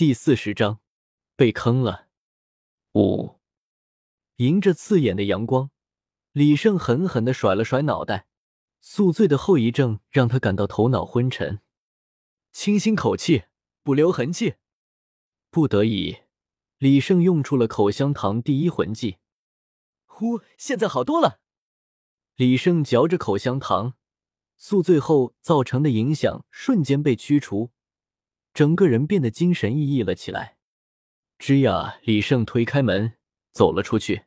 第四十章，被坑了。五，迎着刺眼的阳光，李胜狠狠的甩了甩脑袋，宿醉的后遗症让他感到头脑昏沉。清新口气，不留痕迹。不得已，李胜用出了口香糖第一魂技。呼，现在好多了。李胜嚼着口香糖，宿醉后造成的影响瞬间被驱除，整个人变得精神奕奕了起来。吱呀！李胜推开门走了出去，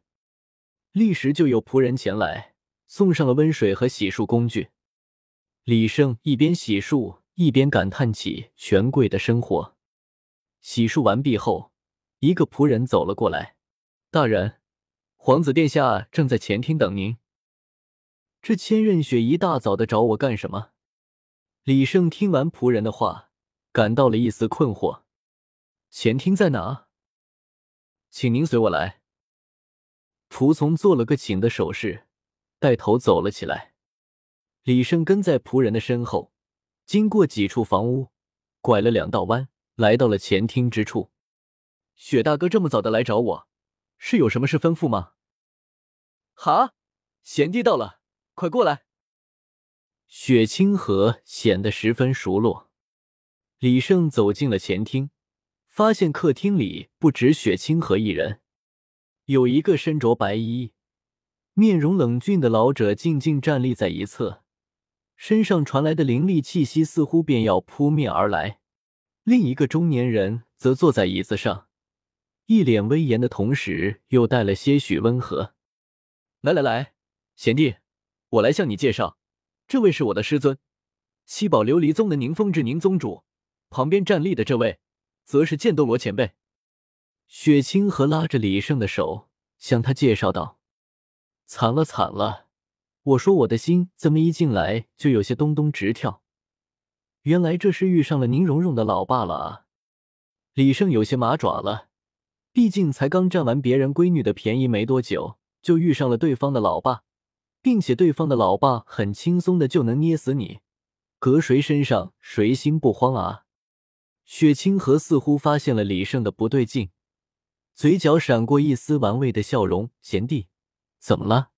立时就有仆人前来送上了温水和洗漱工具。李胜一边洗漱一边感叹起权贵的生活。洗漱完毕后，一个仆人走了过来：“大人，皇子殿下正在前厅等您。”这千仞雪一大早的找我干什么？李胜听完仆人的话，感到了一丝困惑：“前厅在哪？”请您随我来。仆从做了个请的手势，带头走了起来。李胜跟在仆人的身后，经过几处房屋，拐了两道弯，来到了前厅之处。雪大哥这么早的来找我，是有什么事吩咐吗？哈，贤弟到了，快过来。雪清河显得十分熟络。李胜走进了前厅。发现客厅里不止雪清河一人，有一个身着白衣、面容冷峻的老者静静站立在一侧，身上传来的凌厉气息似乎便要扑面而来。另一个中年人则坐在椅子上，一脸威严的同时又带了些许温和。来来来，贤弟，我来向你介绍，这位是我的师尊，七宝琉璃宗的宁风致宁宗主。旁边站立的这位。则是剑斗罗前辈，雪清河拉着李胜的手，向他介绍道：“惨了惨了！我说我的心怎么一进来就有些咚咚直跳？原来这是遇上了宁荣荣的老爸了啊！”李胜有些麻爪了，毕竟才刚占完别人闺女的便宜没多久，就遇上了对方的老爸，并且对方的老爸很轻松的就能捏死你，搁谁身上谁心不慌啊？雪清河似乎发现了李胜的不对劲，嘴角闪过一丝玩味的笑容：“贤弟，怎么了？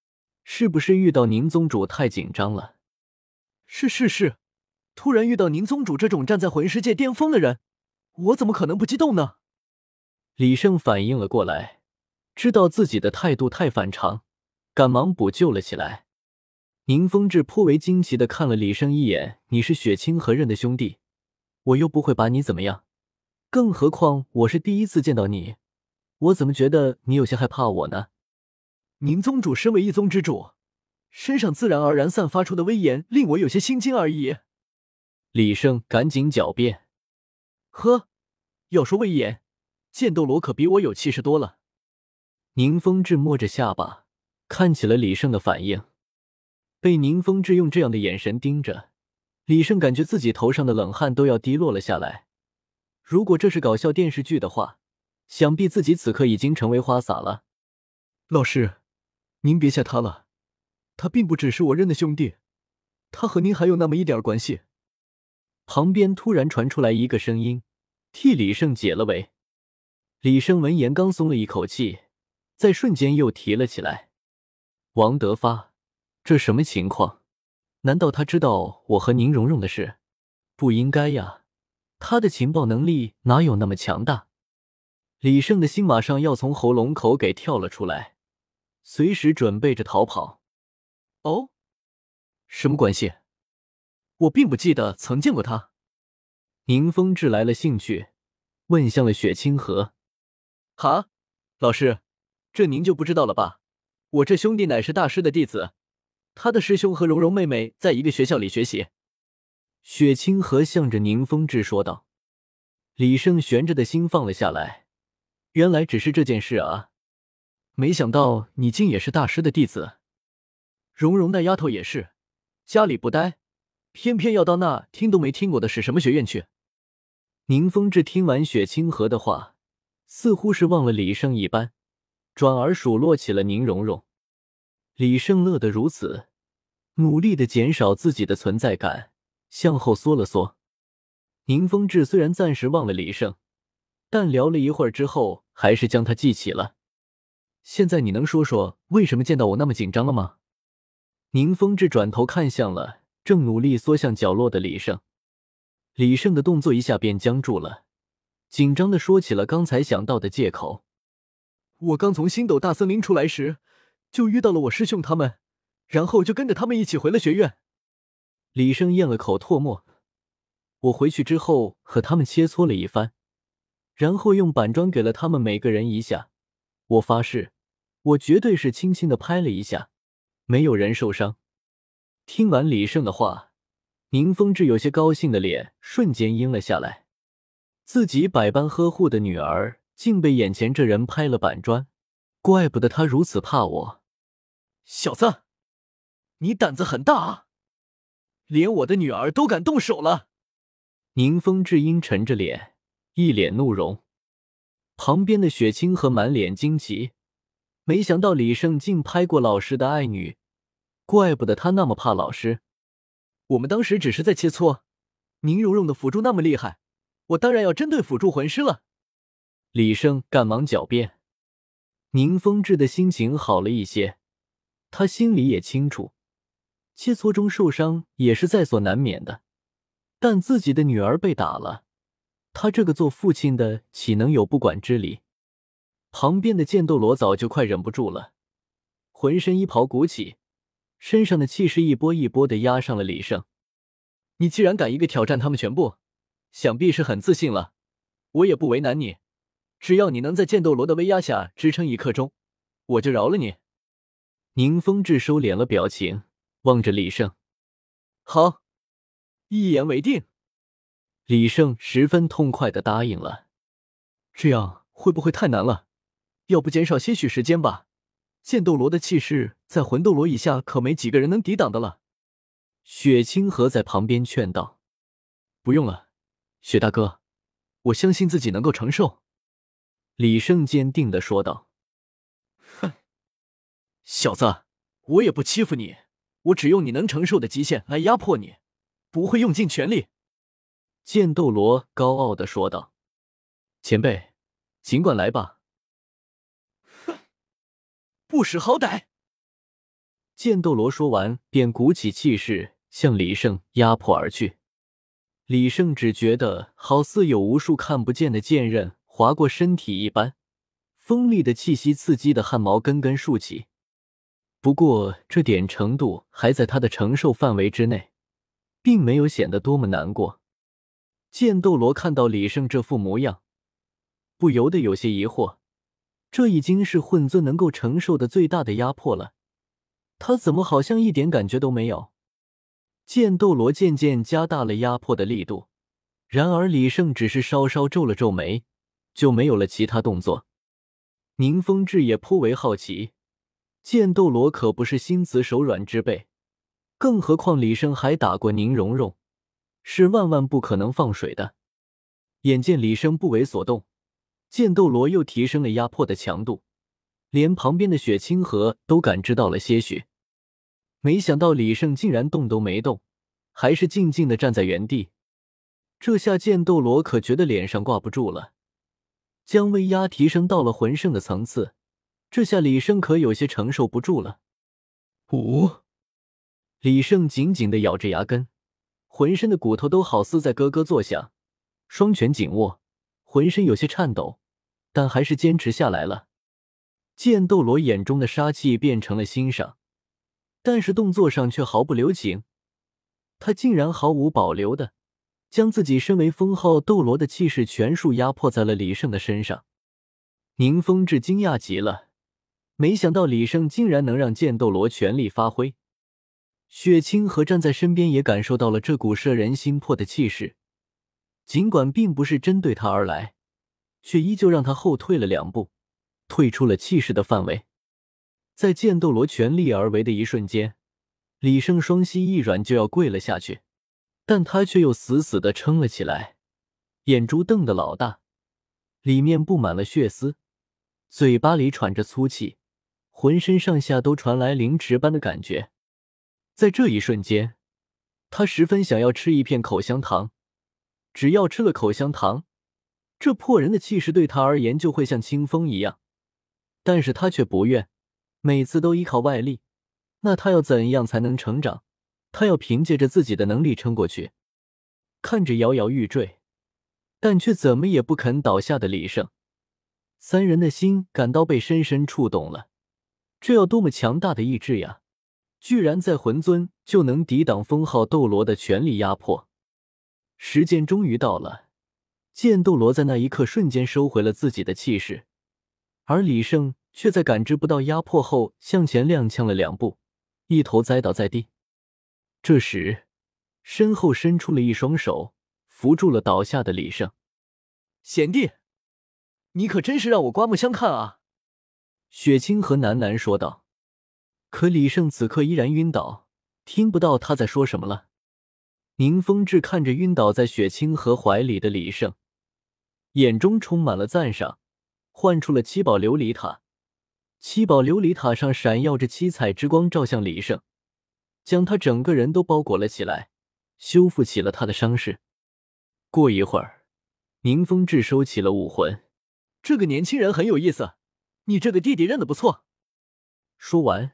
是不是遇到宁宗主太紧张了？”“是是是，突然遇到宁宗主这种站在魂师界巅峰的人，我怎么可能不激动呢？”李胜反应了过来，知道自己的态度太反常，赶忙补救了起来。宁风致颇为惊奇的看了李胜一眼：“你是雪清河认的兄弟？”我又不会把你怎么样，更何况我是第一次见到你，我怎么觉得你有些害怕我呢？宁宗主身为一宗之主，身上自然而然散发出的威严令我有些心惊而已。李胜赶紧狡辩：“呵，要说威严，剑斗罗可比我有气势多了。”宁风致摸着下巴，看起了李胜的反应，被宁风致用这样的眼神盯着。李胜感觉自己头上的冷汗都要滴落了下来。如果这是搞笑电视剧的话，想必自己此刻已经成为花洒了。老师，您别吓他了，他并不只是我认的兄弟，他和您还有那么一点关系。旁边突然传出来一个声音，替李胜解了围。李胜闻言刚松了一口气，在瞬间又提了起来。王德发，这什么情况？难道他知道我和宁荣荣的事？不应该呀，他的情报能力哪有那么强大？李胜的心马上要从喉咙口给跳了出来，随时准备着逃跑。哦，什么关系？我并不记得曾见过他。宁风致来了兴趣，问向了雪清河：“哈，老师，这您就不知道了吧？我这兄弟乃是大师的弟子。”他的师兄和蓉蓉妹妹在一个学校里学习。雪清河向着宁风致说道。李胜悬着的心放了下来，原来只是这件事啊！没想到你竟也是大师的弟子。蓉蓉那丫头也是，家里不待，偏偏要到那听都没听过的是什么学院去。宁风致听完雪清河的话，似乎是忘了李胜一般，转而数落起了宁荣荣。李胜乐得如此，努力的减少自己的存在感，向后缩了缩。宁风致虽然暂时忘了李胜，但聊了一会儿之后，还是将他记起了。现在你能说说为什么见到我那么紧张了吗？宁风致转头看向了正努力缩向角落的李胜，李胜的动作一下便僵住了，紧张的说起了刚才想到的借口：“我刚从星斗大森林出来时，就遇到了我师兄他们，然后就跟着他们一起回了学院。”李胜咽了口唾沫：“我回去之后和他们切磋了一番。”然后用板砖给了他们每个人一下，我发誓，我绝对是轻轻的拍了一下，没有人受伤。听完李胜的话，宁风致有些高兴的脸瞬间阴了下来，自己百般呵护的女儿竟被眼前这人拍了板砖，怪不得他如此怕我。小子，你胆子很大啊，连我的女儿都敢动手了。宁风致阴沉着脸。一脸怒容，旁边的雪清河满脸惊奇，没想到李胜竟拍过老师的爱女，怪不得他那么怕老师。我们当时只是在切磋，宁荣荣的辅助那么厉害，我当然要针对辅助魂师了。李胜赶忙狡辩。宁风致的心情好了一些，他心里也清楚，切磋中受伤也是在所难免的，但自己的女儿被打了。他这个做父亲的岂能有不管之理？旁边的剑斗罗早就快忍不住了，浑身衣袍鼓起，身上的气势一波一波的压上了李胜。你既然敢一个挑战他们全部，想必是很自信了。我也不为难你，只要你能在剑斗罗的威压下支撑一刻钟，我就饶了你。宁风致收敛了表情，望着李胜。好，一言为定。李胜十分痛快的答应了，这样会不会太难了？要不减少些许时间吧。剑斗罗的气势在魂斗罗以下，可没几个人能抵挡的了。雪清河在旁边劝道：“不用了，雪大哥，我相信自己能够承受。”李胜坚定的说道：“，小子，我也不欺负你，我只用你能承受的极限来压迫你，不会用尽全力。”剑斗罗高傲的说道：“前辈，尽管来吧。”哼，不识好歹！剑斗罗说完，便鼓起气势向李胜压迫而去。李胜只觉得好似有无数看不见的剑刃划过身体一般，锋利的气息刺激的汗毛根根竖起。不过这点程度还在他的承受范围之内，并没有显得多么难过。剑斗罗看到李胜这副模样，不由得有些疑惑。这已经是混尊能够承受的最大的压迫了，他怎么好像一点感觉都没有？剑斗罗渐渐加大了压迫的力度，然而李胜只是稍稍皱了皱眉，就没有了其他动作。宁风致也颇为好奇，剑斗罗可不是心慈手软之辈，更何况李胜还打过宁荣荣。是万万不可能放水的。眼见李生不为所动，剑斗罗又提升了压迫的强度，连旁边的雪清河都感知到了些许。没想到李胜竟然动都没动，还是静静的站在原地。这下剑斗罗可觉得脸上挂不住了，将威压提升到了魂圣的层次，这下李胜可有些承受不住了。五，李胜紧紧的咬着牙根。浑身的骨头都好似在咯咯作响，双拳紧握，浑身有些颤抖，但还是坚持下来了。剑斗罗眼中的杀气变成了欣赏，但是动作上却毫不留情。他竟然毫无保留的将自己身为封号斗罗的气势全数压迫在了李胜的身上。宁风致惊讶极了，没想到李胜竟然能让剑斗罗全力发挥。雪清河站在身边，也感受到了这股摄人心魄的气势，尽管并不是针对他而来，却依旧让他后退了两步，退出了气势的范围。在剑斗罗全力而为的一瞬间，李胜双膝一软就要跪了下去，但他却又死死的撑了起来，眼珠瞪得老大，里面布满了血丝，嘴巴里喘着粗气，浑身上下都传来凌迟般的感觉。在这一瞬间，他十分想要吃一片口香糖。只要吃了口香糖，这破人的气势对他而言就会像清风一样，但是他却不愿，每次都依靠外力，那他要怎样才能成长？他要凭借着自己的能力撑过去。看着摇摇欲坠，但却怎么也不肯倒下的李胜，三人的心感到被深深触动了。这要多么强大的意志呀！居然在魂尊就能抵挡封号斗罗的全力压迫。时间终于到了，剑斗罗在那一刻瞬间收回了自己的气势，而李胜却在感知不到压迫后向前踉跄了两步，一头栽倒在地。这时，身后伸出了一双手，扶住了倒下的李胜。贤弟，你可真是让我刮目相看啊！雪清河喃喃说道。可李胜此刻依然晕倒，听不到他在说什么了。宁风致看着晕倒在雪清河怀里的李胜，眼中充满了赞赏，唤出了七宝琉璃塔。七宝琉璃塔上闪耀着七彩之光，照向李胜，将他整个人都包裹了起来，修复起了他的伤势。过一会儿，宁风致收起了武魂。这个年轻人很有意思，你这个弟弟认得不错。说完。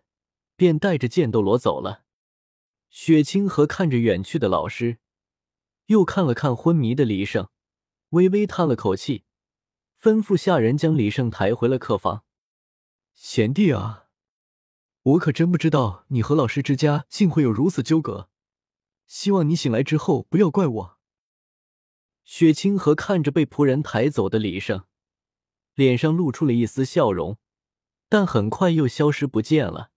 便带着剑斗罗走了。雪清河看着远去的老师，又看了看昏迷的李胜，微微叹了口气，吩咐下人将李胜抬回了客房。贤弟啊，我可真不知道你和老师之家竟会有如此纠葛，希望你醒来之后不要怪我。雪清河看着被仆人抬走的李胜，脸上露出了一丝笑容，但很快又消失不见了。